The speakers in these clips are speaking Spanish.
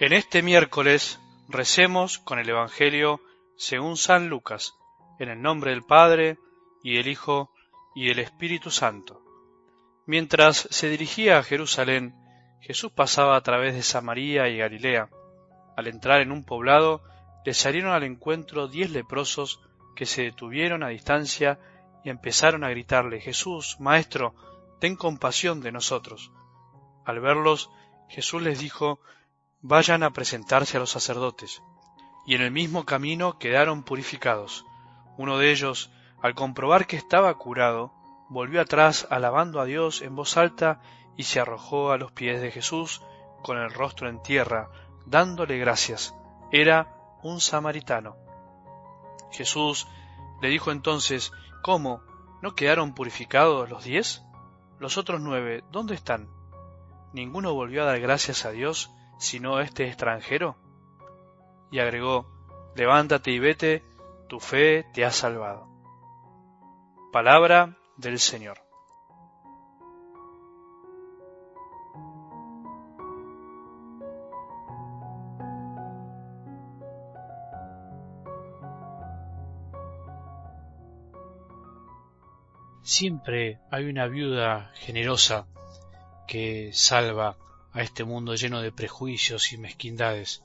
En este miércoles recemos con el Evangelio según San Lucas, en el nombre del Padre, y del Hijo, y del Espíritu Santo. Mientras se dirigía a Jerusalén, Jesús pasaba a través de Samaria y Galilea. Al entrar en un poblado, le salieron al encuentro diez leprosos que se detuvieron a distancia y empezaron a gritarle, Jesús, Maestro, ten compasión de nosotros. Al verlos, Jesús les dijo, Vayan a presentarse a los sacerdotes. Y en el mismo camino quedaron purificados. Uno de ellos, al comprobar que estaba curado, volvió atrás alabando a Dios en voz alta y se arrojó a los pies de Jesús con el rostro en tierra, dándole gracias. Era un samaritano. Jesús le dijo entonces, ¿Cómo? ¿No quedaron purificados los diez? Los otros nueve, ¿dónde están? ¿Ninguno volvió a dar gracias a Dios sino este extranjero? Y agregó, Levántate y vete, tu fe te ha salvado. Palabra del Señor. Siempre hay una viuda generosa que salva a este mundo lleno de prejuicios y mezquindades.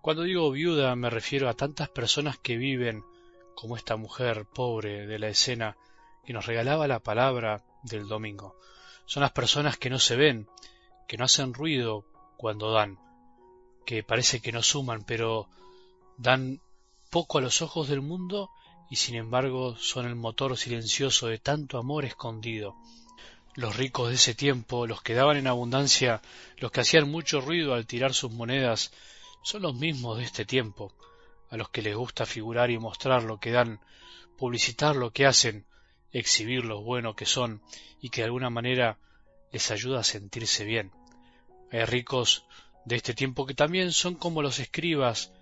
Cuando digo viuda me refiero a tantas personas que viven como esta mujer pobre de la escena que nos regalaba la palabra del domingo. Son las personas que no se ven, que no hacen ruido cuando dan, que parece que no suman, pero dan poco a los ojos del mundo y sin embargo son el motor silencioso de tanto amor escondido. Los ricos de ese tiempo, los que daban en abundancia, los que hacían mucho ruido al tirar sus monedas, son los mismos de este tiempo, a los que les gusta figurar y mostrar lo que dan, publicitar lo que hacen, exhibir lo bueno que son y que de alguna manera les ayuda a sentirse bien. Hay ricos de este tiempo que también son como los escribas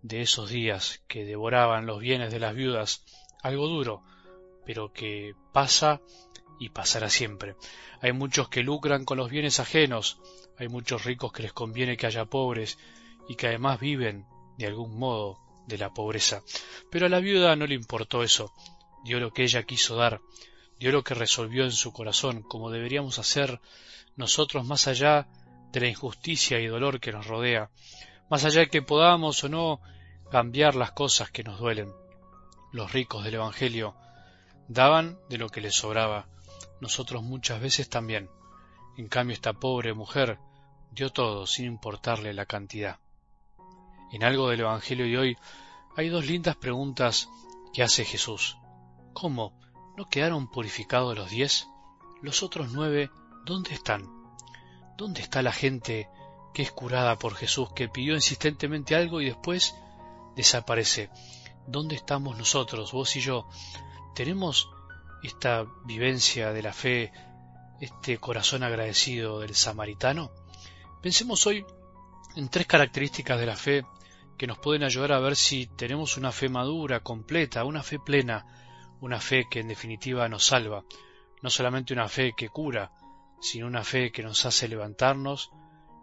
de esos días que devoraban los bienes de las viudas, algo duro, pero que pasa y pasará siempre. Hay muchos que lucran con los bienes ajenos, hay muchos ricos que les conviene que haya pobres y que además viven, de algún modo, de la pobreza. Pero a la viuda no le importó eso, dio lo que ella quiso dar, dio lo que resolvió en su corazón, como deberíamos hacer nosotros más allá de la injusticia y dolor que nos rodea, más allá de que podamos o no cambiar las cosas que nos duelen. Los ricos del Evangelio daban de lo que les sobraba, nosotros muchas veces también. En cambio esta pobre mujer dio todo sin importarle la cantidad. En algo del Evangelio de hoy hay dos lindas preguntas que hace Jesús. ¿Cómo? ¿No quedaron purificados los diez? ¿Los otros nueve dónde están? ¿Dónde está la gente que es curada por Jesús, que pidió insistentemente algo y después desaparece? ¿Dónde estamos nosotros, vos y yo? ¿Tenemos esta vivencia de la fe, este corazón agradecido del samaritano? Pensemos hoy en tres características de la fe que nos pueden ayudar a ver si tenemos una fe madura, completa, una fe plena, una fe que en definitiva nos salva, no solamente una fe que cura, sino una fe que nos hace levantarnos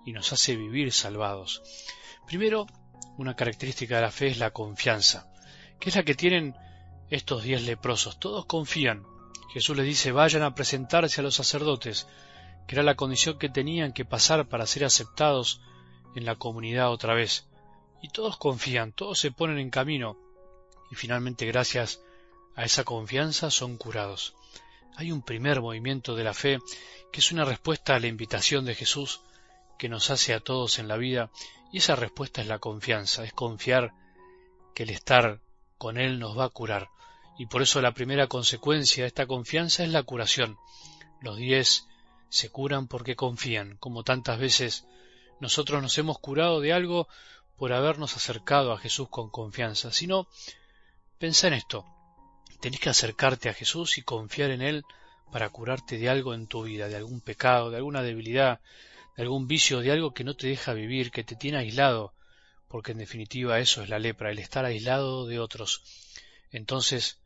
y nos hace vivir salvados. Primero, una característica de la fe es la confianza, que es la que tienen estos diez leprosos. Todos confían. Jesús les dice vayan a presentarse a los sacerdotes, que era la condición que tenían que pasar para ser aceptados en la comunidad otra vez. Y todos confían, todos se ponen en camino, y finalmente gracias a esa confianza son curados. Hay un primer movimiento de la fe que es una respuesta a la invitación de Jesús que nos hace a todos en la vida, y esa respuesta es la confianza, es confiar que el estar con Él nos va a curar. Y por eso la primera consecuencia de esta confianza es la curación. Los diez se curan porque confían, como tantas veces nosotros nos hemos curado de algo por habernos acercado a Jesús con confianza. Si no, pensá en esto. Tenés que acercarte a Jesús y confiar en Él para curarte de algo en tu vida, de algún pecado, de alguna debilidad, de algún vicio, de algo que no te deja vivir, que te tiene aislado, porque en definitiva eso es la lepra, el estar aislado de otros. Entonces,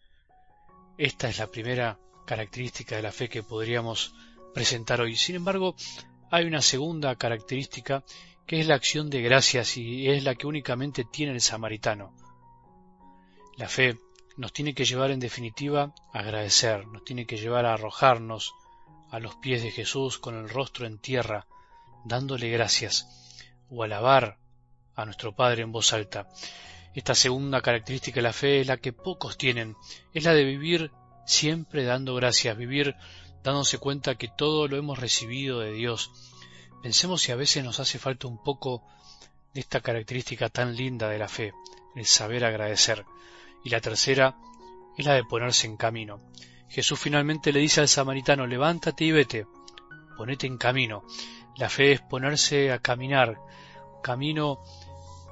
esta es la primera característica de la fe que podríamos presentar hoy. Sin embargo, hay una segunda característica que es la acción de gracias y es la que únicamente tiene el samaritano. La fe nos tiene que llevar en definitiva a agradecer, nos tiene que llevar a arrojarnos a los pies de Jesús con el rostro en tierra, dándole gracias, o alabar a nuestro Padre en voz alta. Esta segunda característica de la fe es la que pocos tienen, es la de vivir siempre dando gracias, vivir dándose cuenta que todo lo hemos recibido de Dios. Pensemos si a veces nos hace falta un poco de esta característica tan linda de la fe, el saber agradecer. Y la tercera es la de ponerse en camino. Jesús finalmente le dice al samaritano, levántate y vete, ponete en camino. La fe es ponerse a caminar, camino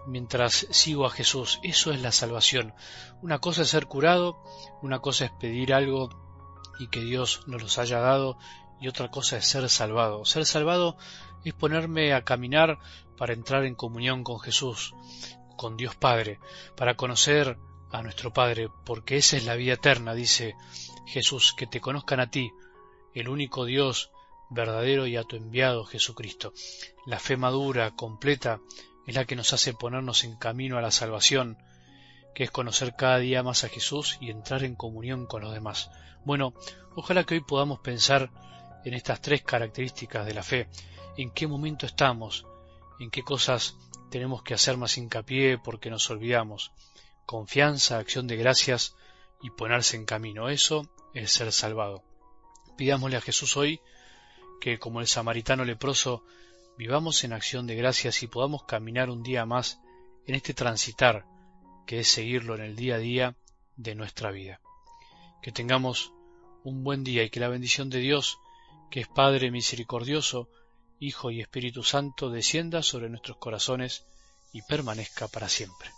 mientras sigo a Jesús. Eso es la salvación. Una cosa es ser curado, una cosa es pedir algo y que Dios nos los haya dado, y otra cosa es ser salvado. Ser salvado es ponerme a caminar para entrar en comunión con Jesús, con Dios Padre, para conocer a nuestro Padre, porque esa es la vida eterna, dice Jesús, que te conozcan a ti, el único Dios verdadero y a tu enviado Jesucristo. La fe madura, completa, es la que nos hace ponernos en camino a la salvación, que es conocer cada día más a Jesús y entrar en comunión con los demás. Bueno, ojalá que hoy podamos pensar en estas tres características de la fe, en qué momento estamos, en qué cosas tenemos que hacer más hincapié porque nos olvidamos. Confianza, acción de gracias y ponerse en camino. Eso es ser salvado. Pidámosle a Jesús hoy que, como el samaritano leproso, vivamos en acción de gracias y podamos caminar un día más en este transitar que es seguirlo en el día a día de nuestra vida. Que tengamos un buen día y que la bendición de Dios, que es Padre misericordioso, Hijo y Espíritu Santo, descienda sobre nuestros corazones y permanezca para siempre.